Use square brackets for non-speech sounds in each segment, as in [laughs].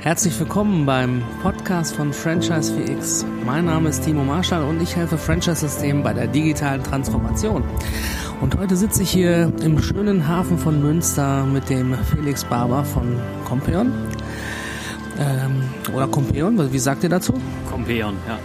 Herzlich willkommen beim Podcast von Franchise 4X. Mein Name ist Timo Marschall und ich helfe Franchise-Systemen bei der digitalen Transformation. Und heute sitze ich hier im schönen Hafen von Münster mit dem Felix Barber von Compeon. Ähm, oder Compeon, wie sagt ihr dazu? Compeon, ja.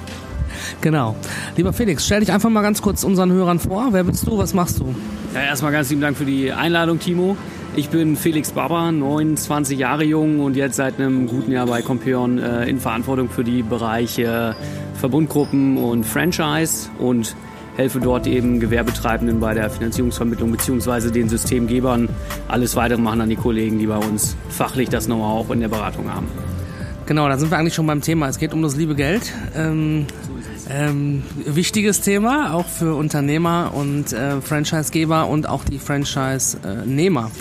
Genau. Lieber Felix, stell dich einfach mal ganz kurz unseren Hörern vor. Wer bist du? Was machst du? Ja, erstmal ganz lieben Dank für die Einladung, Timo. Ich bin Felix Barber, 29 Jahre jung und jetzt seit einem guten Jahr bei Compeon äh, in Verantwortung für die Bereiche Verbundgruppen und Franchise und helfe dort eben Gewerbetreibenden bei der Finanzierungsvermittlung bzw. den Systemgebern. Alles weitere machen dann die Kollegen, die bei uns fachlich das Know-how auch in der Beratung haben. Genau, da sind wir eigentlich schon beim Thema. Es geht um das liebe Geld. Ähm, ähm, wichtiges Thema, auch für Unternehmer und äh, Franchisegeber und auch die Franchise-Nehmer.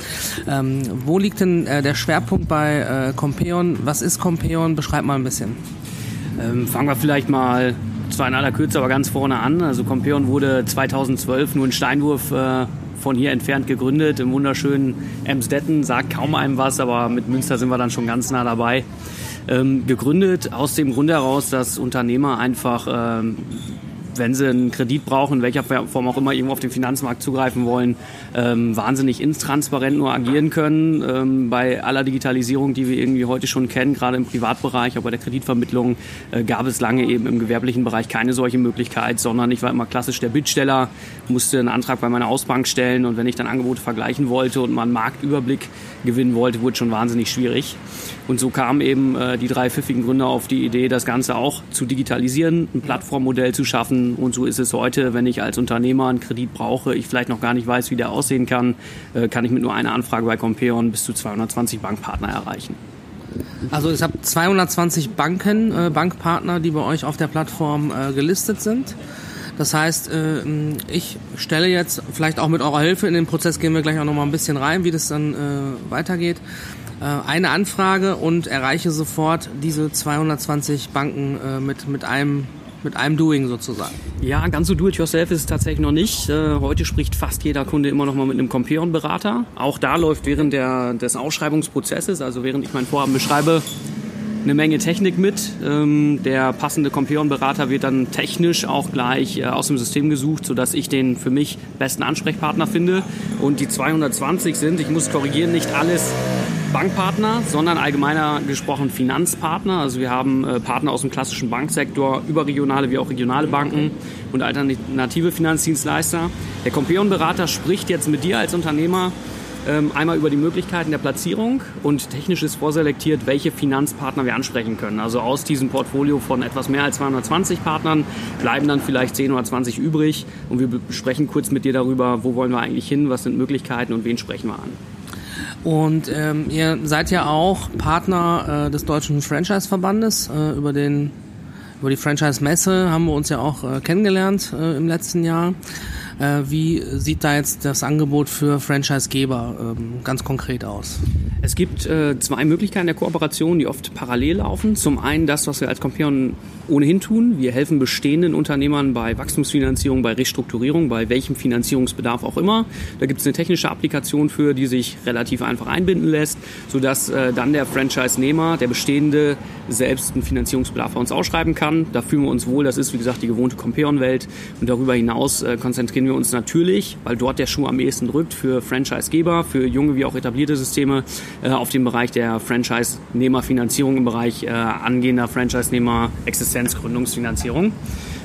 Ähm, wo liegt denn äh, der Schwerpunkt bei äh, Compeon? Was ist Compeon? Beschreib mal ein bisschen. Ähm, fangen wir vielleicht mal zwar in aller Kürze, aber ganz vorne an. Also Compeon wurde 2012 nur ein Steinwurf äh, von hier entfernt gegründet, im wunderschönen Emsdetten. Sagt kaum einem was, aber mit Münster sind wir dann schon ganz nah dabei ähm, gegründet aus dem Grund heraus, dass Unternehmer einfach ähm, wenn sie einen Kredit brauchen, in welcher Form auch immer, irgendwo auf den Finanzmarkt zugreifen wollen, ähm, wahnsinnig intransparent nur agieren können. Ähm, bei aller Digitalisierung, die wir irgendwie heute schon kennen, gerade im Privatbereich, aber bei der Kreditvermittlung, äh, gab es lange eben im gewerblichen Bereich keine solche Möglichkeit, sondern ich war immer klassisch der Bittsteller, musste einen Antrag bei meiner Ausbank stellen und wenn ich dann Angebote vergleichen wollte und mal einen Marktüberblick gewinnen wollte, wurde schon wahnsinnig schwierig. Und so kamen eben äh, die drei pfiffigen Gründer auf die Idee, das Ganze auch zu digitalisieren, ein Plattformmodell zu schaffen, und so ist es heute, wenn ich als Unternehmer einen Kredit brauche, ich vielleicht noch gar nicht weiß, wie der aussehen kann, äh, kann ich mit nur einer Anfrage bei Compeon bis zu 220 Bankpartner erreichen. Also es habt 220 Banken, äh, Bankpartner, die bei euch auf der Plattform äh, gelistet sind. Das heißt, ich stelle jetzt vielleicht auch mit eurer Hilfe in den Prozess gehen wir gleich auch noch mal ein bisschen rein, wie das dann weitergeht. Eine Anfrage und erreiche sofort diese 220 Banken mit mit einem mit einem Doing sozusagen. Ja, ganz so do-it-yourself ist es tatsächlich noch nicht. Äh, heute spricht fast jeder Kunde immer noch mal mit einem Compeon-Berater. Auch da läuft während der, des Ausschreibungsprozesses, also während ich mein Vorhaben beschreibe, eine Menge Technik mit. Ähm, der passende Compeon-Berater wird dann technisch auch gleich äh, aus dem System gesucht, sodass ich den für mich besten Ansprechpartner finde. Und die 220 sind, ich muss korrigieren, nicht alles Bankpartner, sondern allgemeiner gesprochen Finanzpartner. Also wir haben äh, Partner aus dem klassischen Banksektor, überregionale wie auch regionale Banken und alternative Finanzdienstleister. Der Compeon-Berater spricht jetzt mit dir als Unternehmer ähm, einmal über die Möglichkeiten der Platzierung und technisch ist vorselektiert, welche Finanzpartner wir ansprechen können. Also aus diesem Portfolio von etwas mehr als 220 Partnern bleiben dann vielleicht 10 oder 20 übrig und wir besprechen kurz mit dir darüber, wo wollen wir eigentlich hin, was sind Möglichkeiten und wen sprechen wir an. Und ähm, ihr seid ja auch Partner äh, des Deutschen Franchise-Verbandes. Äh, über, den, über die Franchise-Messe haben wir uns ja auch äh, kennengelernt äh, im letzten Jahr. Äh, wie sieht da jetzt das Angebot für Franchisegeber ähm, ganz konkret aus? Es gibt äh, zwei Möglichkeiten der Kooperation, die oft parallel laufen. Zum einen das, was wir als Compion ohnehin tun. Wir helfen bestehenden Unternehmern bei Wachstumsfinanzierung, bei Restrukturierung, bei welchem Finanzierungsbedarf auch immer. Da gibt es eine technische Applikation für, die sich relativ einfach einbinden lässt, sodass äh, dann der Franchise-Nehmer, der bestehende, selbst einen Finanzierungsbedarf bei uns ausschreiben kann. Da fühlen wir uns wohl. Das ist, wie gesagt, die gewohnte Compeon-Welt. Und darüber hinaus äh, konzentrieren wir uns natürlich, weil dort der Schuh am ehesten drückt, für Franchise-Geber, für junge wie auch etablierte Systeme, äh, auf dem Bereich der Franchise-Nehmer-Finanzierung, im Bereich äh, angehender Franchise-Nehmer-Existenz Existenzgründungsfinanzierung.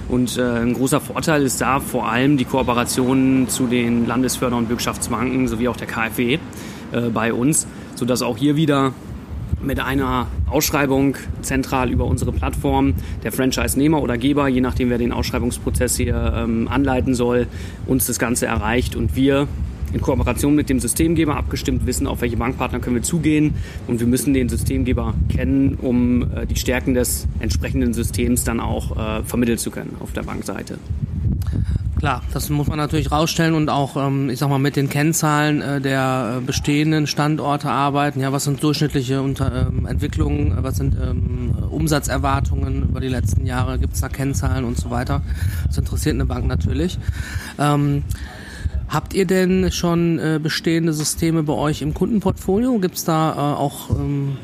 Und äh, ein großer Vorteil ist da vor allem die Kooperation zu den Landesförder- und Bürgschaftsbanken sowie auch der KfW äh, bei uns, sodass auch hier wieder mit einer Ausschreibung zentral über unsere Plattform der Franchise-Nehmer oder Geber, je nachdem wer den Ausschreibungsprozess hier ähm, anleiten soll, uns das Ganze erreicht und wir in Kooperation mit dem Systemgeber abgestimmt wissen, auf welche Bankpartner können wir zugehen und wir müssen den Systemgeber kennen, um äh, die Stärken des entsprechenden Systems dann auch äh, vermitteln zu können auf der Bankseite. Klar, das muss man natürlich rausstellen und auch, ähm, ich sag mal, mit den Kennzahlen äh, der bestehenden Standorte arbeiten. Ja, was sind durchschnittliche ähm, Entwicklungen, was sind ähm, Umsatzerwartungen über die letzten Jahre, gibt es da Kennzahlen und so weiter. Das interessiert eine Bank natürlich. Habt ihr denn schon äh, bestehende Systeme bei euch im Kundenportfolio? Gibt es da äh, auch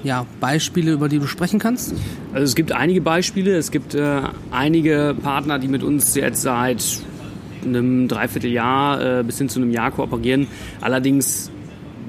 ja, Beispiele, über die du sprechen kannst? Also es gibt einige Beispiele. Es gibt äh, einige Partner, die mit uns jetzt seit einem Dreivierteljahr äh, bis hin zu einem Jahr kooperieren. Allerdings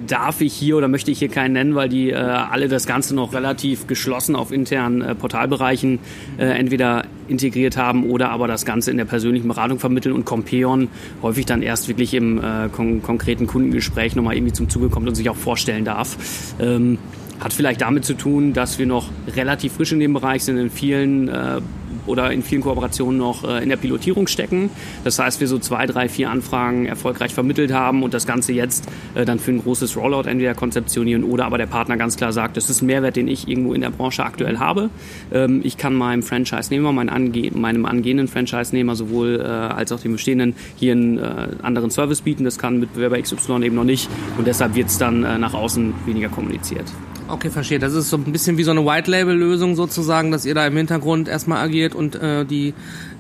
darf ich hier oder möchte ich hier keinen nennen, weil die äh, alle das Ganze noch relativ geschlossen auf internen äh, Portalbereichen äh, entweder integriert haben oder aber das Ganze in der persönlichen Beratung vermitteln und Compeon häufig dann erst wirklich im äh, kon konkreten Kundengespräch nochmal irgendwie zum Zuge kommt und sich auch vorstellen darf. Ähm, hat vielleicht damit zu tun, dass wir noch relativ frisch in dem Bereich sind, in vielen äh, oder in vielen Kooperationen noch äh, in der Pilotierung stecken. Das heißt, wir so zwei, drei, vier Anfragen erfolgreich vermittelt haben und das Ganze jetzt äh, dann für ein großes Rollout entweder konzeptionieren oder aber der Partner ganz klar sagt, das ist ein Mehrwert, den ich irgendwo in der Branche aktuell habe. Ähm, ich kann meinem Franchise-Nehmer, meinem angehenden Franchise-Nehmer sowohl äh, als auch dem bestehenden hier einen anderen Service bieten. Das kann Mitbewerber XY eben noch nicht und deshalb wird es dann nach außen weniger kommuniziert. Okay, verstehe. Das ist so ein bisschen wie so eine White-Label-Lösung sozusagen, dass ihr da im Hintergrund erstmal agiert und äh, die,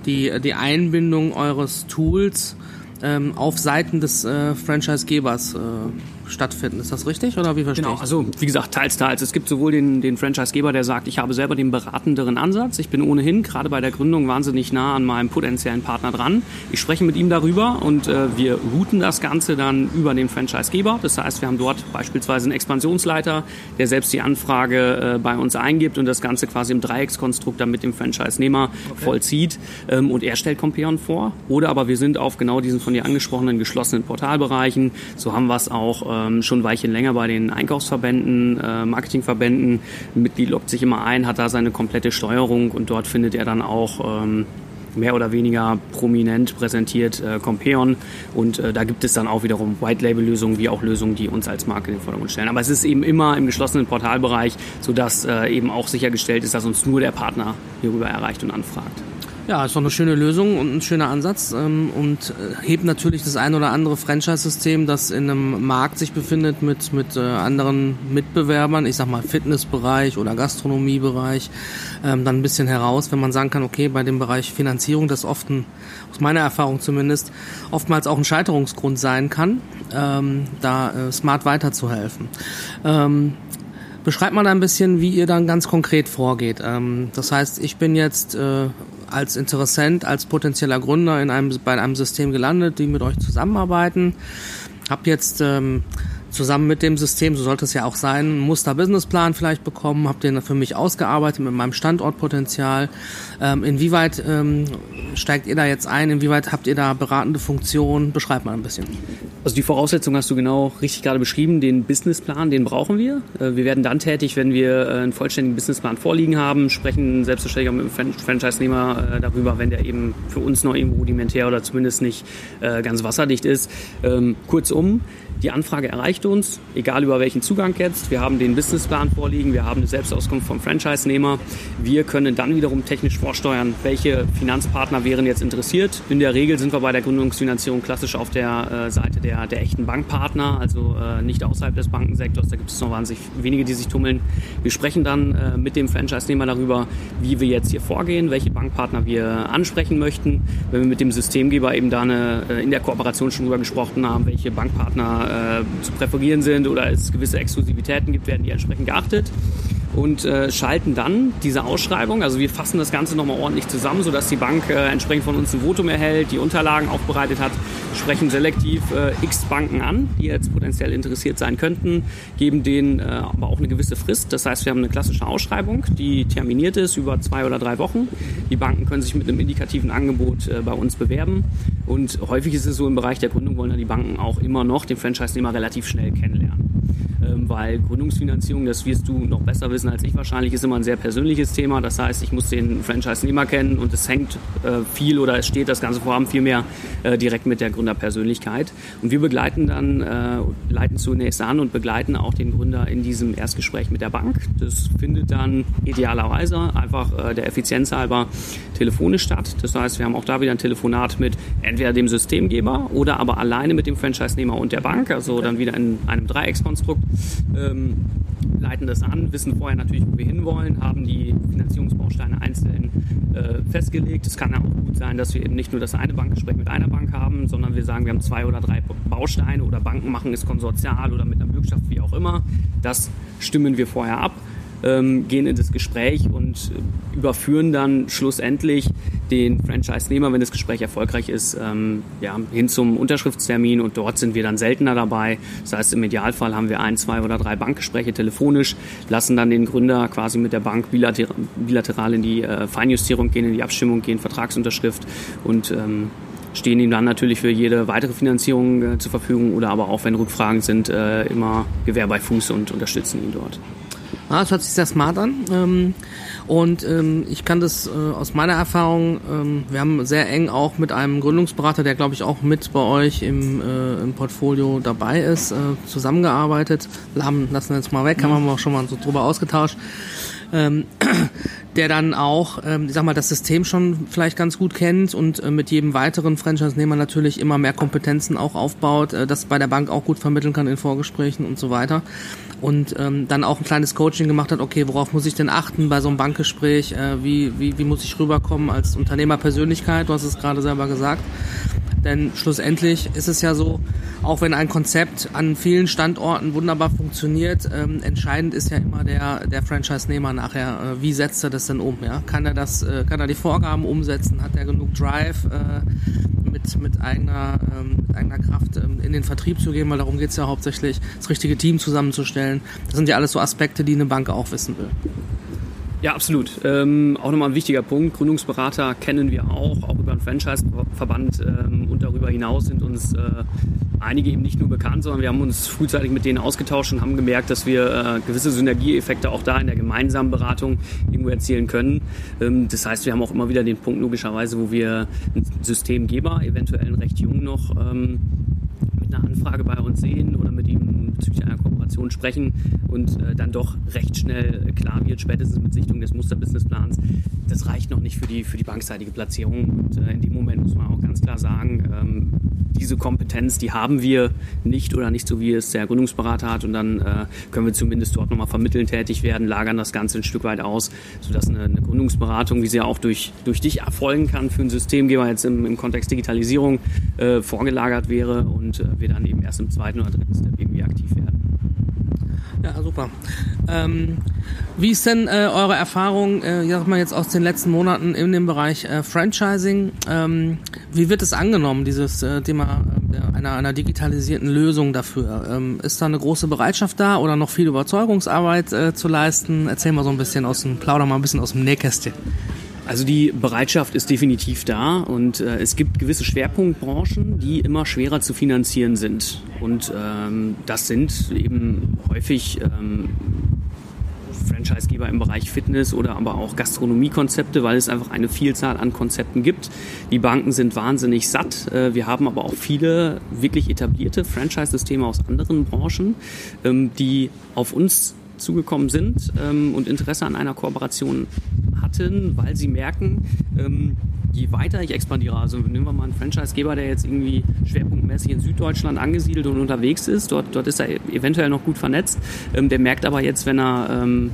die, die Einbindung eures Tools ähm, auf Seiten des äh, Franchise-Gebers äh, stattfinden. Ist das richtig oder wie verstehe genau, also wie gesagt, teils, teils. Es gibt sowohl den, den Franchisegeber, der sagt, ich habe selber den beratenderen Ansatz. Ich bin ohnehin gerade bei der Gründung wahnsinnig nah an meinem potenziellen Partner dran. Ich spreche mit ihm darüber und äh, wir routen das Ganze dann über den Franchisegeber. Das heißt, wir haben dort beispielsweise einen Expansionsleiter, der selbst die Anfrage äh, bei uns eingibt und das Ganze quasi im Dreieckskonstrukt dann mit dem Franchise-Nehmer okay. vollzieht. Ähm, und er stellt Compeon vor. Oder aber wir sind auf genau diesen von dir angesprochenen geschlossenen Portalbereichen. So haben wir es auch ähm, schon ein Weilchen länger bei den Einkaufsverbänden, äh, Marketingverbänden. Ein Mitglied lockt sich immer ein, hat da seine komplette Steuerung und dort findet er dann auch ähm, mehr oder weniger prominent präsentiert äh, Compeon und äh, da gibt es dann auch wiederum White-Label-Lösungen wie auch Lösungen, die uns als Marke in den Vordergrund stellen. Aber es ist eben immer im geschlossenen Portalbereich, sodass äh, eben auch sichergestellt ist, dass uns nur der Partner hierüber erreicht und anfragt. Ja, ist doch eine schöne Lösung und ein schöner Ansatz ähm, und äh, hebt natürlich das ein oder andere Franchise-System, das in einem Markt sich befindet mit, mit äh, anderen Mitbewerbern, ich sag mal Fitnessbereich oder Gastronomiebereich, ähm, dann ein bisschen heraus, wenn man sagen kann, okay, bei dem Bereich Finanzierung, das oft, ein, aus meiner Erfahrung zumindest, oftmals auch ein Scheiterungsgrund sein kann, ähm, da äh, smart weiterzuhelfen. Ähm, Beschreibt mal ein bisschen, wie ihr dann ganz konkret vorgeht. Ähm, das heißt, ich bin jetzt äh, als Interessent, als potenzieller Gründer in einem, bei einem System gelandet, die mit euch zusammenarbeiten. Hab jetzt ähm, zusammen mit dem System, so sollte es ja auch sein, einen Muster-Businessplan vielleicht bekommen, habe den für mich ausgearbeitet mit meinem Standortpotenzial. Ähm, inwieweit ähm, steigt ihr da jetzt ein? Inwieweit habt ihr da beratende Funktionen? Beschreibt mal ein bisschen. Also die Voraussetzung hast du genau richtig gerade beschrieben. Den Businessplan, den brauchen wir. Äh, wir werden dann tätig, wenn wir äh, einen vollständigen Businessplan vorliegen haben, sprechen selbstverständlich auch mit dem Franchise-Nehmer äh, darüber, wenn der eben für uns noch irgendwo rudimentär oder zumindest nicht ganz wasserdicht ist. Ähm, kurzum, die Anfrage erreicht uns, egal über welchen Zugang jetzt. Wir haben den Businessplan vorliegen, wir haben eine Selbstauskunft vom Franchise-Nehmer. Wir können dann wiederum technisch vorsteuern, welche Finanzpartner wären jetzt interessiert. In der Regel sind wir bei der Gründungsfinanzierung klassisch auf der äh, Seite der, der echten Bankpartner, also äh, nicht außerhalb des Bankensektors. Da gibt es noch wahnsinnig wenige, die sich tummeln. Wir sprechen dann äh, mit dem Franchise-Nehmer darüber, wie wir jetzt hier vorgehen, welche Bankpartner wir ansprechen möchten. Wenn wir mit dem Systemgeber eben da eine, in der Kooperation schon drüber gesprochen haben, welche Bankpartner äh, zu präferieren sind oder es gewisse Exklusivitäten gibt, werden die entsprechend geachtet und äh, schalten dann diese Ausschreibung. Also wir fassen das Ganze nochmal ordentlich zusammen, sodass die Bank äh, entsprechend von uns ein Votum erhält, die Unterlagen aufbereitet hat, sprechen selektiv äh, x Banken an, die jetzt potenziell interessiert sein könnten, geben denen äh, aber auch eine gewisse Frist. Das heißt, wir haben eine klassische Ausschreibung, die terminiert ist über zwei oder drei Wochen. Die Banken können sich mit einem indikativen Angebot äh, bei uns bewerben. Und häufig ist es so im Bereich der Gründung wollen ja die Banken auch immer noch den Franchise-Nehmer relativ schnell kennenlernen weil Gründungsfinanzierung, das wirst du noch besser wissen als ich wahrscheinlich, ist immer ein sehr persönliches Thema. Das heißt, ich muss den Franchise-Nehmer kennen und es hängt äh, viel oder es steht das ganze Vorhaben viel mehr äh, direkt mit der Gründerpersönlichkeit. Und wir begleiten dann, äh, leiten zunächst an und begleiten auch den Gründer in diesem Erstgespräch mit der Bank. Das findet dann idealerweise einfach der Effizienz halber telefonisch statt. Das heißt, wir haben auch da wieder ein Telefonat mit entweder dem Systemgeber oder aber alleine mit dem Franchise-Nehmer und der Bank, also dann wieder in einem Dreieckskonstrukt ähm, leiten das an, wissen vorher natürlich, wo wir hinwollen, haben die Finanzierungsbausteine einzeln äh, festgelegt. Es kann ja auch gut sein, dass wir eben nicht nur das eine Bankgespräch mit einer Bank haben, sondern wir sagen, wir haben zwei oder drei Bausteine oder Banken machen es konsortial oder mit einer Bürgschaft, wie auch immer. Das stimmen wir vorher ab ähm, gehen in das Gespräch und überführen dann schlussendlich den Franchise-Nehmer, wenn das Gespräch erfolgreich ist, ähm, ja, hin zum Unterschriftstermin und dort sind wir dann seltener dabei. Das heißt, im Idealfall haben wir ein, zwei oder drei Bankgespräche telefonisch, lassen dann den Gründer quasi mit der Bank bilateral, bilateral in die äh, Feinjustierung gehen, in die Abstimmung gehen, Vertragsunterschrift und ähm, stehen ihm dann natürlich für jede weitere Finanzierung äh, zur Verfügung oder aber auch, wenn Rückfragen sind, äh, immer Gewehr bei Fuß und unterstützen ihn dort. Ah, das hört sich sehr smart an. Ähm, und ähm, ich kann das äh, aus meiner Erfahrung, ähm, wir haben sehr eng auch mit einem Gründungsberater, der glaube ich auch mit bei euch im, äh, im Portfolio dabei ist, äh, zusammengearbeitet. Lahm lassen wir jetzt mal weg, haben wir auch schon mal so drüber ausgetauscht. Ähm, [clears throat] der dann auch, ähm, ich sag mal, das System schon vielleicht ganz gut kennt und äh, mit jedem weiteren Franchise-Nehmer natürlich immer mehr Kompetenzen auch aufbaut, äh, das bei der Bank auch gut vermitteln kann in Vorgesprächen und so weiter. Und ähm, dann auch ein kleines Coaching gemacht hat, okay, worauf muss ich denn achten bei so einem Bankgespräch, äh, wie, wie, wie muss ich rüberkommen als Unternehmerpersönlichkeit, du hast es gerade selber gesagt. Denn schlussendlich ist es ja so, auch wenn ein Konzept an vielen Standorten wunderbar funktioniert, ähm, entscheidend ist ja immer der, der Franchise-Nehmer nachher, äh, wie setzt er das denn um? Ja? Kann er das, äh, kann er die Vorgaben umsetzen? Hat er genug Drive äh, mit, mit, eigener, ähm, mit eigener Kraft ähm, in den Vertrieb zu gehen? Weil darum geht es ja hauptsächlich, das richtige Team zusammenzustellen. Das sind ja alles so Aspekte, die eine Bank auch wissen will. Ja, absolut. Ähm, auch nochmal ein wichtiger Punkt. Gründungsberater kennen wir auch, auch über den Franchise-Verband ähm, und darüber hinaus sind uns äh, einige eben nicht nur bekannt, sondern wir haben uns frühzeitig mit denen ausgetauscht und haben gemerkt, dass wir äh, gewisse Synergieeffekte auch da in der gemeinsamen Beratung irgendwo erzielen können. Ähm, das heißt, wir haben auch immer wieder den Punkt logischerweise, wo wir einen Systemgeber, eventuell recht jung noch, ähm, mit einer Anfrage bei uns sehen oder mit ihm bezüglich einer Kooperation sprechen und äh, dann doch recht schnell klar wird, spätestens mit Sichtung des Musterbusinessplans, das reicht noch nicht für die, für die bankseitige Platzierung. Und äh, in dem Moment muss man auch ganz klar sagen, ähm, diese Kompetenz, die haben wir nicht oder nicht so, wie es der Gründungsberater hat. Und dann äh, können wir zumindest dort nochmal vermitteln tätig werden, lagern das Ganze ein Stück weit aus, sodass eine, eine Gründungsberatung, wie sie auch durch, durch dich erfolgen kann, für einen Systemgeber jetzt im, im Kontext Digitalisierung äh, vorgelagert wäre und äh, wir dann eben erst im zweiten oder dritten Step irgendwie aktiv werden. Ja, super. Ähm, wie ist denn äh, eure Erfahrung, äh, sag mal jetzt aus den letzten Monaten in dem Bereich äh, Franchising? Ähm, wie wird es angenommen, dieses äh, Thema äh, einer, einer digitalisierten Lösung dafür? Ähm, ist da eine große Bereitschaft da oder noch viel Überzeugungsarbeit äh, zu leisten? Erzähl mal so ein bisschen aus dem, plauder mal ein bisschen aus dem Nähkästchen. Also die Bereitschaft ist definitiv da und äh, es gibt gewisse Schwerpunktbranchen, die immer schwerer zu finanzieren sind. Und ähm, das sind eben häufig ähm, Franchisegeber im Bereich Fitness oder aber auch Gastronomiekonzepte, weil es einfach eine Vielzahl an Konzepten gibt. Die Banken sind wahnsinnig satt. Äh, wir haben aber auch viele wirklich etablierte Franchise-Systeme aus anderen Branchen, ähm, die auf uns zugekommen sind ähm, und Interesse an einer Kooperation hatten, weil sie merken, ähm, je weiter ich expandiere, also nehmen wir mal einen Franchisegeber, der jetzt irgendwie schwerpunktmäßig in Süddeutschland angesiedelt und unterwegs ist, dort, dort ist er eventuell noch gut vernetzt, ähm, der merkt aber jetzt, wenn er ähm,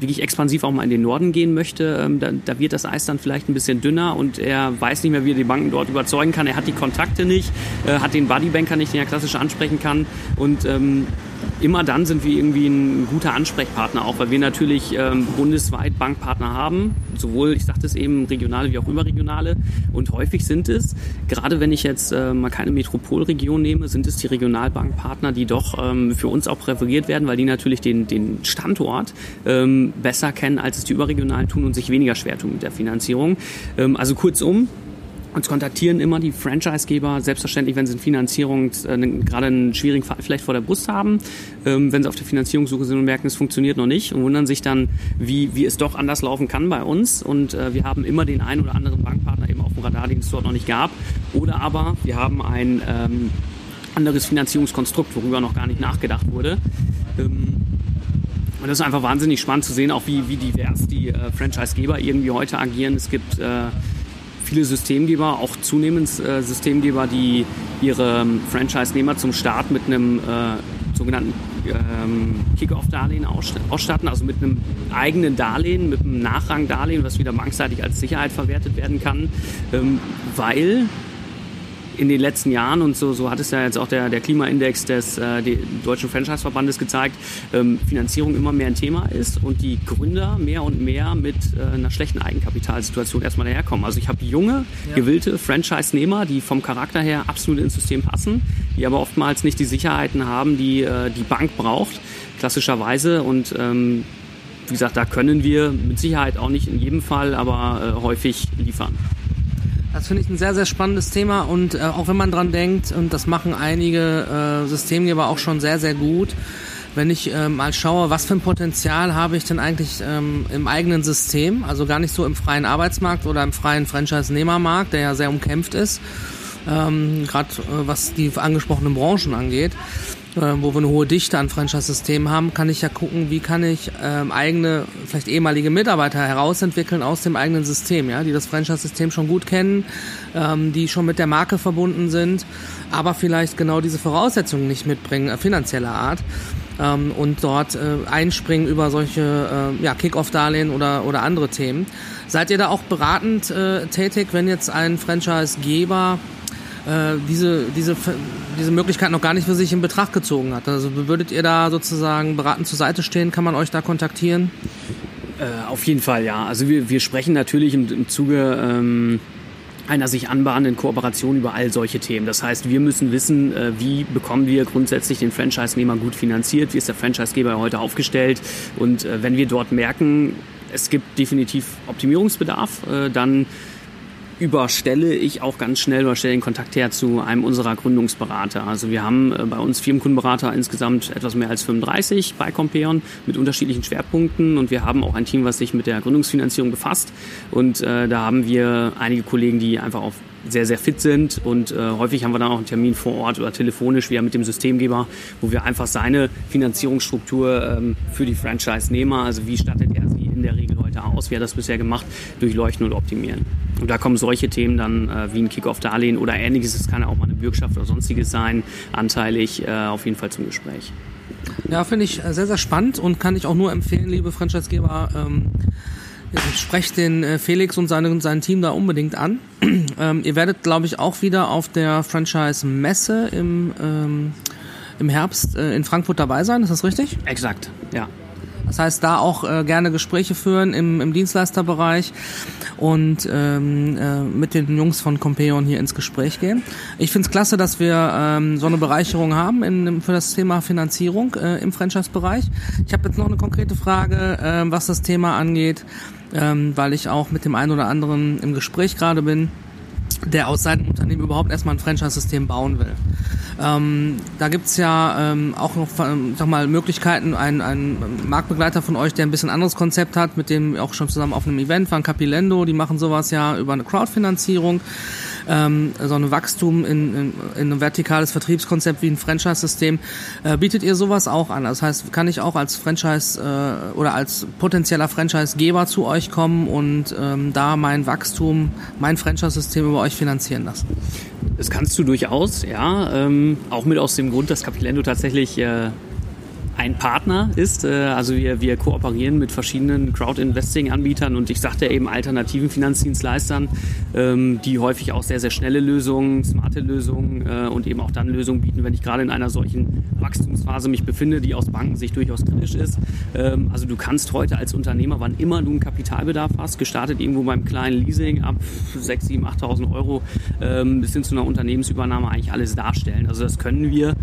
wirklich expansiv auch mal in den Norden gehen möchte, ähm, da, da, wird das Eis dann vielleicht ein bisschen dünner und er weiß nicht mehr, wie er die Banken dort überzeugen kann. Er hat die Kontakte nicht, äh, hat den Buddybanker nicht, den er klassisch ansprechen kann und ähm, immer dann sind wir irgendwie ein guter Ansprechpartner auch, weil wir natürlich ähm, bundesweit Bankpartner haben, sowohl, ich sagte es eben, regionale wie auch überregionale. Und häufig sind es, gerade wenn ich jetzt äh, mal keine Metropolregion nehme, sind es die Regionalbankpartner, die doch ähm, für uns auch präferiert werden, weil die natürlich den, den Standort ähm, besser kennen, als es die überregionalen tun und sich weniger schwer tun mit der Finanzierung. Ähm, also kurzum, uns kontaktieren immer die Franchisegeber, selbstverständlich, wenn sie eine Finanzierung, äh, gerade einen schwierigen Fall vielleicht vor der Brust haben, ähm, wenn sie auf der Finanzierungssuche sind und merken, es funktioniert noch nicht und wundern sich dann, wie, wie es doch anders laufen kann bei uns. Und äh, wir haben immer den einen oder anderen Bankpartner eben auf dem Radar, den es dort noch nicht gab. Oder aber wir haben ein ähm, anderes Finanzierungskonstrukt, worüber noch gar nicht nachgedacht wurde. Ähm, und das ist einfach wahnsinnig spannend zu sehen, auch wie, wie divers die äh, Franchisegeber irgendwie heute agieren. Es gibt äh, viele Systemgeber, auch zunehmend äh, Systemgeber, die ihre ähm, Franchise-Nehmer zum Start mit einem äh, sogenannten ähm, Kick-Off-Darlehen ausstatten, also mit einem eigenen Darlehen, mit einem Nachrangdarlehen, was wieder bankseitig als Sicherheit verwertet werden kann, ähm, weil in den letzten Jahren, und so, so hat es ja jetzt auch der, der Klimaindex des äh, Deutschen Franchise-Verbandes gezeigt, ähm, Finanzierung immer mehr ein Thema ist und die Gründer mehr und mehr mit äh, einer schlechten Eigenkapitalsituation erstmal daherkommen. Also ich habe junge, ja. gewillte Franchise-Nehmer, die vom Charakter her absolut ins System passen, die aber oftmals nicht die Sicherheiten haben, die äh, die Bank braucht, klassischerweise. Und ähm, wie gesagt, da können wir mit Sicherheit auch nicht in jedem Fall, aber äh, häufig liefern. Das finde ich ein sehr, sehr spannendes Thema und äh, auch wenn man dran denkt, und das machen einige äh, Systemgeber auch schon sehr, sehr gut, wenn ich äh, mal schaue, was für ein Potenzial habe ich denn eigentlich ähm, im eigenen System, also gar nicht so im freien Arbeitsmarkt oder im freien Franchise-Nehmermarkt, der ja sehr umkämpft ist, ähm, gerade äh, was die angesprochenen Branchen angeht, äh, wo wir eine hohe Dichte an Franchise-Systemen haben, kann ich ja gucken, wie kann ich ähm, eigene, vielleicht ehemalige Mitarbeiter herausentwickeln aus dem eigenen System, ja, die das Franchise-System schon gut kennen, ähm, die schon mit der Marke verbunden sind, aber vielleicht genau diese Voraussetzungen nicht mitbringen, äh, finanzieller Art ähm, und dort äh, einspringen über solche äh, ja, Kick-Off-Darlehen oder, oder andere Themen. Seid ihr da auch beratend äh, tätig, wenn jetzt ein Franchise-Geber äh, diese, diese, diese Möglichkeit noch gar nicht für sich in Betracht gezogen hat. Also würdet ihr da sozusagen beratend zur Seite stehen? Kann man euch da kontaktieren? Äh, auf jeden Fall, ja. Also wir, wir sprechen natürlich im, im Zuge ähm, einer sich anbahnenden Kooperation über all solche Themen. Das heißt, wir müssen wissen, äh, wie bekommen wir grundsätzlich den Franchise-Nehmer gut finanziert, wie ist der Franchise-Geber heute aufgestellt und äh, wenn wir dort merken, es gibt definitiv Optimierungsbedarf, äh, dann überstelle ich auch ganz schnell oder stelle den Kontakt her zu einem unserer Gründungsberater. Also wir haben äh, bei uns Firmenkundenberater insgesamt etwas mehr als 35 bei Compeon mit unterschiedlichen Schwerpunkten. Und wir haben auch ein Team, was sich mit der Gründungsfinanzierung befasst. Und äh, da haben wir einige Kollegen, die einfach auf sehr, sehr fit sind. Und äh, häufig haben wir dann auch einen Termin vor Ort oder telefonisch, wie mit dem Systemgeber, wo wir einfach seine Finanzierungsstruktur ähm, für die Franchise-Nehmer, also wie stattet er sie in der Regel heute aus, wie hat das bisher gemacht, durchleuchten und optimieren. Und da kommen solche Themen dann äh, wie ein Kick-Off-Darlehen oder ähnliches, es kann ja auch mal eine Bürgschaft oder sonstiges sein, anteilig äh, auf jeden Fall zum Gespräch. Ja, finde ich äh, sehr, sehr spannend und kann ich auch nur empfehlen, liebe Franchisegeber, ähm, sprecht den äh, Felix und seine, sein Team da unbedingt an. [clears throat] ähm, ihr werdet, glaube ich, auch wieder auf der Franchise-Messe im, ähm, im Herbst äh, in Frankfurt dabei sein, ist das richtig? Exakt, ja. Das heißt, da auch äh, gerne Gespräche führen im, im Dienstleisterbereich und ähm, äh, mit den Jungs von Compeon hier ins Gespräch gehen. Ich finde es klasse, dass wir ähm, so eine Bereicherung haben in, für das Thema Finanzierung äh, im Franchise-Bereich. Ich habe jetzt noch eine konkrete Frage, äh, was das Thema angeht, ähm, weil ich auch mit dem einen oder anderen im Gespräch gerade bin der aus seinem Unternehmen überhaupt erstmal ein Franchise-System bauen will. Ähm, da gibt's ja ähm, auch noch ähm, sag mal, Möglichkeiten, ein, ein Marktbegleiter von euch, der ein bisschen anderes Konzept hat, mit dem auch schon zusammen auf einem Event waren, Capilendo, die machen sowas ja über eine Crowdfinanzierung ähm, so ein Wachstum in, in, in ein vertikales Vertriebskonzept wie ein Franchise-System. Äh, bietet ihr sowas auch an? Das heißt, kann ich auch als Franchise äh, oder als potenzieller Franchise-Geber zu euch kommen und ähm, da mein Wachstum, mein Franchise-System über euch finanzieren lassen? Das kannst du durchaus, ja. Ähm, auch mit aus dem Grund, dass Capilendo tatsächlich äh, ein Partner ist. Äh, also wir, wir kooperieren mit verschiedenen Crowd-Investing-Anbietern und ich sagte eben alternativen Finanzdienstleistern, ähm, die häufig auch sehr, sehr schnelle Lösungen, smarte Lösungen äh, und eben auch dann Lösungen bieten, wenn ich gerade in einer solchen Wachstumsphase mich befinde, die aus Bankensicht durchaus kritisch ist. Ähm, also du kannst heute als Unternehmer, wann immer du einen Kapitalbedarf hast, gestartet irgendwo beim kleinen Leasing ab 6, 7, 8.000 Euro ähm, bis hin zu einer Unternehmensübernahme eigentlich alles darstellen. Also das können wir.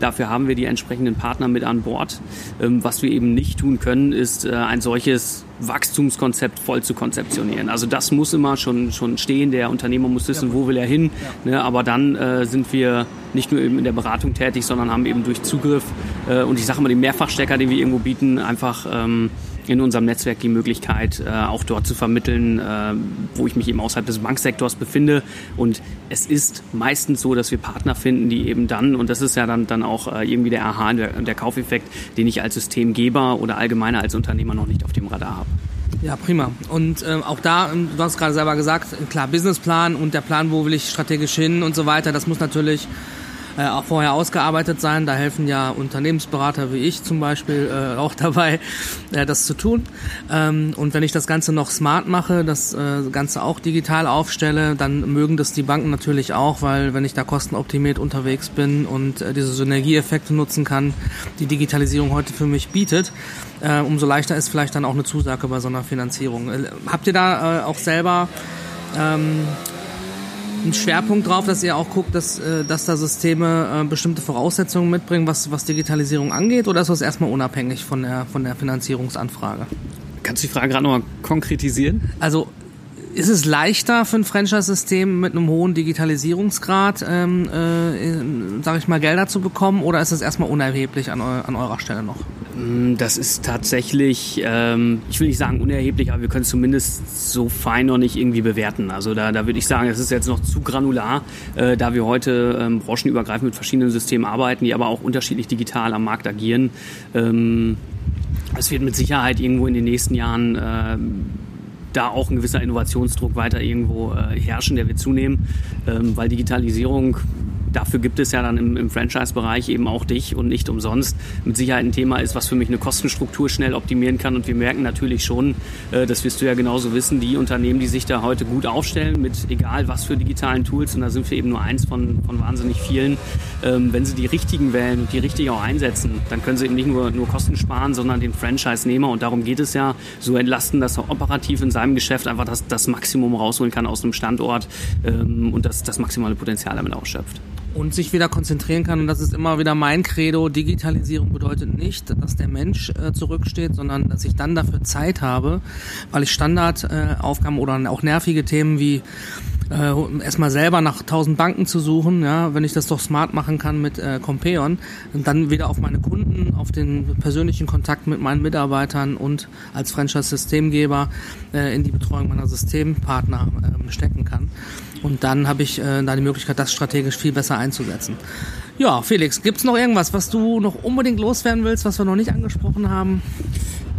Dafür haben wir die entsprechenden Partner mit an Bord. Ähm, was wir eben nicht tun können, ist äh, ein solches Wachstumskonzept voll zu konzeptionieren. Also das muss immer schon, schon stehen. Der Unternehmer muss wissen, wo will er hin. Ja. Ne, aber dann äh, sind wir nicht nur eben in der Beratung tätig, sondern haben eben durch Zugriff äh, und ich sage mal den Mehrfachstecker, den wir irgendwo bieten, einfach ähm, in unserem Netzwerk die Möglichkeit, äh, auch dort zu vermitteln, äh, wo ich mich eben außerhalb des Banksektors befinde. Und es ist meistens so, dass wir Partner finden, die eben dann, und das ist ja dann, dann auch äh, irgendwie der Aha, der, der Kaufeffekt, den ich als Systemgeber oder allgemeiner als Unternehmer noch nicht auf dem Radar habe. Ja, prima. Und äh, auch da, ähm, du hast gerade selber gesagt, klar, Businessplan und der Plan, wo will ich strategisch hin und so weiter, das muss natürlich äh, auch vorher ausgearbeitet sein. Da helfen ja Unternehmensberater wie ich zum Beispiel äh, auch [laughs] dabei, äh, das zu tun. Ähm, und wenn ich das Ganze noch smart mache, das äh, Ganze auch digital aufstelle, dann mögen das die Banken natürlich auch, weil wenn ich da kostenoptimiert unterwegs bin und äh, diese Synergieeffekte nutzen kann, die Digitalisierung heute für mich bietet, äh, umso leichter ist vielleicht dann auch eine Zusage bei so einer Finanzierung. Habt ihr da auch selber ähm, einen Schwerpunkt drauf, dass ihr auch guckt, dass, äh, dass da Systeme äh, bestimmte Voraussetzungen mitbringen, was, was Digitalisierung angeht, oder ist das erstmal unabhängig von der, von der Finanzierungsanfrage? Kannst du die Frage gerade nochmal konkretisieren? Also ist es leichter für ein Franchise-System mit einem hohen Digitalisierungsgrad, ähm, äh, sage ich mal, Gelder zu bekommen oder ist es erstmal unerheblich an, eu an eurer Stelle noch? Mm, das ist tatsächlich, ähm, ich will nicht sagen unerheblich, aber wir können es zumindest so fein noch nicht irgendwie bewerten. Also da, da würde ich sagen, es ist jetzt noch zu granular, äh, da wir heute ähm, branchenübergreifend mit verschiedenen Systemen arbeiten, die aber auch unterschiedlich digital am Markt agieren. Ähm, es wird mit Sicherheit irgendwo in den nächsten Jahren äh, da auch ein gewisser Innovationsdruck weiter irgendwo äh, herrschen, der wird zunehmen, ähm, weil Digitalisierung dafür gibt es ja dann im, im Franchise-Bereich eben auch dich und nicht umsonst. Mit Sicherheit ein Thema ist, was für mich eine Kostenstruktur schnell optimieren kann. Und wir merken natürlich schon, äh, das wirst du ja genauso wissen, die Unternehmen, die sich da heute gut aufstellen mit egal was für digitalen Tools, und da sind wir eben nur eins von, von wahnsinnig vielen, ähm, wenn sie die richtigen wählen und die richtig auch einsetzen, dann können sie eben nicht nur, nur Kosten sparen, sondern den Franchise-Nehmer, und darum geht es ja, so entlasten, dass er operativ in seinem Geschäft einfach das, das Maximum rausholen kann aus einem Standort ähm, und das, das maximale Potenzial damit ausschöpft und sich wieder konzentrieren kann. Und das ist immer wieder mein Credo. Digitalisierung bedeutet nicht, dass der Mensch äh, zurücksteht, sondern dass ich dann dafür Zeit habe, weil ich Standardaufgaben äh, oder auch nervige Themen wie äh, erstmal selber nach tausend Banken zu suchen, ja, wenn ich das doch smart machen kann mit äh, Compeon und dann wieder auf meine Kunden, auf den persönlichen Kontakt mit meinen Mitarbeitern und als Franchise-Systemgeber äh, in die Betreuung meiner Systempartner äh, stecken kann. Und dann habe ich äh, da die Möglichkeit, das strategisch viel besser einzusetzen. Ja, Felix, gibt's noch irgendwas, was du noch unbedingt loswerden willst, was wir noch nicht angesprochen haben?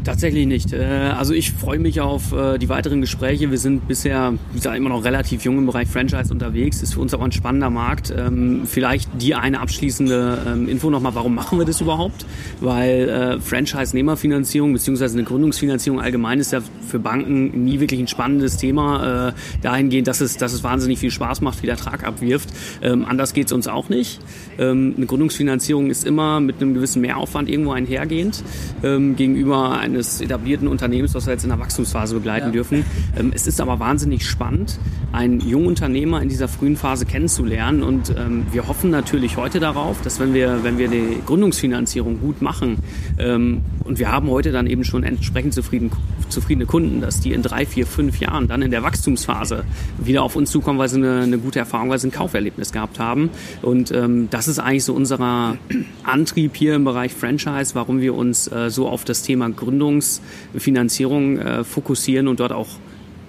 Tatsächlich nicht. Äh, also ich freue mich auf äh, die weiteren Gespräche. Wir sind bisher, wie gesagt, immer noch relativ jung im Bereich Franchise unterwegs. Ist für uns aber ein spannender Markt. Ähm, vielleicht die eine abschließende ähm, Info nochmal, warum machen wir das überhaupt? Weil äh, Franchise-Nehmerfinanzierung beziehungsweise eine Gründungsfinanzierung allgemein ist ja für Banken nie wirklich ein spannendes Thema. Dahingehend, dass es, dass es wahnsinnig viel Spaß macht, viel Ertrag abwirft. Ähm, anders geht's uns auch nicht. Eine Gründungsfinanzierung ist immer mit einem gewissen Mehraufwand irgendwo einhergehend gegenüber einem eines etablierten Unternehmens, was wir jetzt in der Wachstumsphase begleiten ja. dürfen. Ähm, es ist aber wahnsinnig spannend, einen jungen Unternehmer in dieser frühen Phase kennenzulernen. Und ähm, wir hoffen natürlich heute darauf, dass wenn wir, wenn wir die Gründungsfinanzierung gut machen, ähm, und wir haben heute dann eben schon entsprechend zufrieden, zufriedene Kunden, dass die in drei, vier, fünf Jahren dann in der Wachstumsphase wieder auf uns zukommen, weil sie eine, eine gute Erfahrung, weil sie ein Kauferlebnis gehabt haben. Und ähm, das ist eigentlich so unser Antrieb hier im Bereich Franchise, warum wir uns äh, so auf das Thema Gründungsfinanzierung äh, fokussieren und dort auch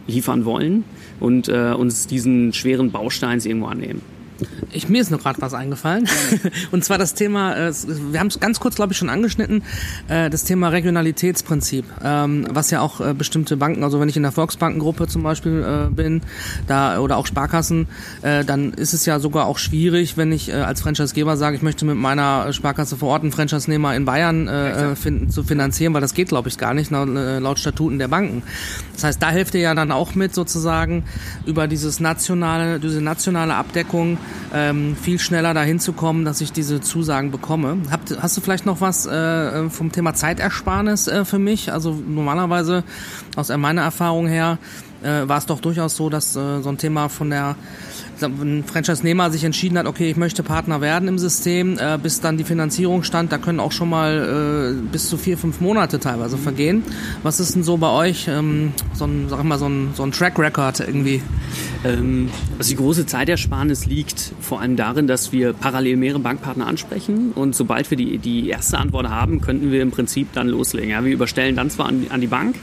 liefern wollen und äh, uns diesen schweren Bausteins irgendwo annehmen. Ich, mir ist noch gerade was eingefallen. [laughs] Und zwar das Thema, äh, wir haben es ganz kurz, glaube ich, schon angeschnitten, äh, das Thema Regionalitätsprinzip, ähm, was ja auch äh, bestimmte Banken, also wenn ich in der Volksbankengruppe zum Beispiel bin, da oder auch Sparkassen, dann ist es ja sogar auch schwierig, wenn ich als Franchisegeber sage, ich möchte mit meiner Sparkasse vor Ort einen Franchise-Nehmer in Bayern äh, finden, zu finanzieren, weil das geht, glaube ich, gar nicht laut, laut Statuten der Banken. Das heißt, da hilft ihr ja dann auch mit sozusagen über dieses nationale, diese nationale Abdeckung ähm, viel schneller dahin zu kommen, dass ich diese Zusagen bekomme. Habt, hast du vielleicht noch was äh, vom Thema Zeitersparnis äh, für mich? Also normalerweise aus meiner Erfahrung her äh, war es doch durchaus so, dass äh, so ein Thema von der ein Franchise-Nehmer sich entschieden hat, okay, ich möchte Partner werden im System, äh, bis dann die Finanzierung stand, da können auch schon mal äh, bis zu vier, fünf Monate teilweise vergehen. Was ist denn so bei euch ähm, so ein, sag mal, so ein, so ein Track Record irgendwie? Ähm, also die große Zeitersparnis liegt vor allem darin, dass wir parallel mehrere Bankpartner ansprechen und sobald wir die, die erste Antwort haben, könnten wir im Prinzip dann loslegen. Ja, wir überstellen dann zwar an, an die Bank,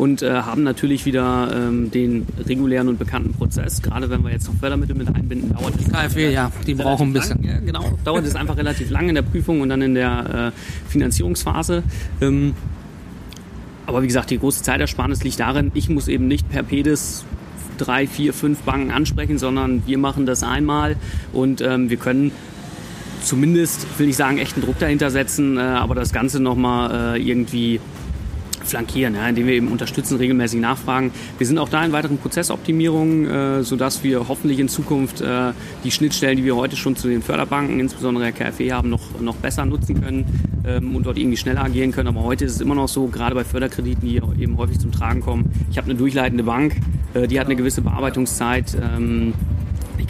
und äh, haben natürlich wieder ähm, den regulären und bekannten Prozess. Gerade wenn wir jetzt noch Fördermittel mit einbinden, dauert es. KfW, ja, die brauchen ein bisschen. Lang. Ja, genau, dauert es einfach relativ lang in der Prüfung und dann in der äh, Finanzierungsphase. Ähm, aber wie gesagt, die große Zeitersparnis liegt darin, ich muss eben nicht per PEDIS drei, vier, fünf Banken ansprechen, sondern wir machen das einmal und ähm, wir können zumindest, will ich sagen, echten Druck dahinter setzen, äh, aber das Ganze nochmal äh, irgendwie flankieren, ja, indem wir eben unterstützen, regelmäßig nachfragen. Wir sind auch da in weiteren Prozessoptimierungen, äh, sodass wir hoffentlich in Zukunft äh, die Schnittstellen, die wir heute schon zu den Förderbanken, insbesondere der KfW haben, noch, noch besser nutzen können ähm, und dort irgendwie schneller agieren können. Aber heute ist es immer noch so, gerade bei Förderkrediten, die eben häufig zum Tragen kommen. Ich habe eine durchleitende Bank, äh, die hat eine gewisse Bearbeitungszeit. Ähm,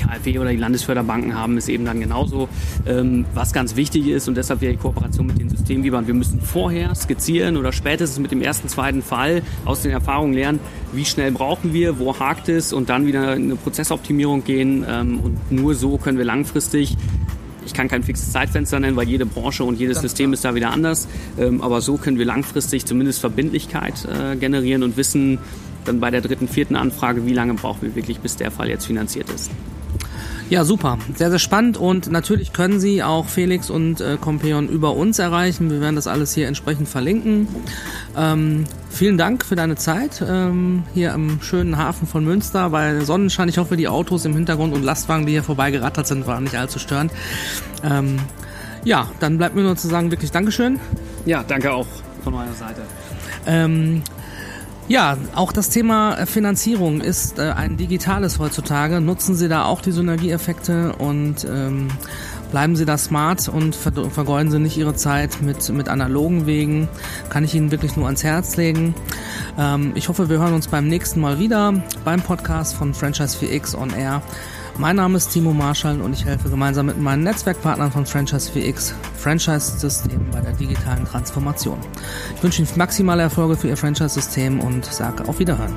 KfW oder die Landesförderbanken haben es eben dann genauso. Ähm, was ganz wichtig ist und deshalb wäre die Kooperation mit den Systemgebern. Wir müssen vorher skizzieren oder spätestens mit dem ersten, zweiten Fall aus den Erfahrungen lernen, wie schnell brauchen wir, wo hakt es und dann wieder in eine Prozessoptimierung gehen. Ähm, und nur so können wir langfristig ich kann kein fixes Zeitfenster nennen, weil jede Branche und jedes System ist da wieder anders. Ähm, aber so können wir langfristig zumindest Verbindlichkeit äh, generieren und wissen dann bei der dritten, vierten Anfrage, wie lange brauchen wir wirklich, bis der Fall jetzt finanziert ist. Ja, super. Sehr, sehr spannend und natürlich können Sie auch Felix und äh, Compeon über uns erreichen. Wir werden das alles hier entsprechend verlinken. Ähm, vielen Dank für deine Zeit ähm, hier im schönen Hafen von Münster bei Sonnenschein. Ich hoffe, die Autos im Hintergrund und Lastwagen, die hier vorbeigerattert sind, waren nicht allzu störend. Ähm, ja, dann bleibt mir nur zu sagen, wirklich Dankeschön. Ja, danke auch von meiner Seite. Ähm, ja, auch das Thema äh, Finanzierung ist äh, ein digitales heutzutage. Nutzen Sie da auch die Synergieeffekte und ähm, bleiben Sie da smart und vergeuden Sie nicht Ihre Zeit mit, mit analogen Wegen. Kann ich Ihnen wirklich nur ans Herz legen. Ähm, ich hoffe, wir hören uns beim nächsten Mal wieder beim Podcast von Franchise 4X on Air. Mein Name ist Timo Marschall und ich helfe gemeinsam mit meinen Netzwerkpartnern von Franchise 4X Franchise-System bei der digitalen Transformation. Ich wünsche Ihnen maximale Erfolge für Ihr Franchise-System und sage auf Wiederhören.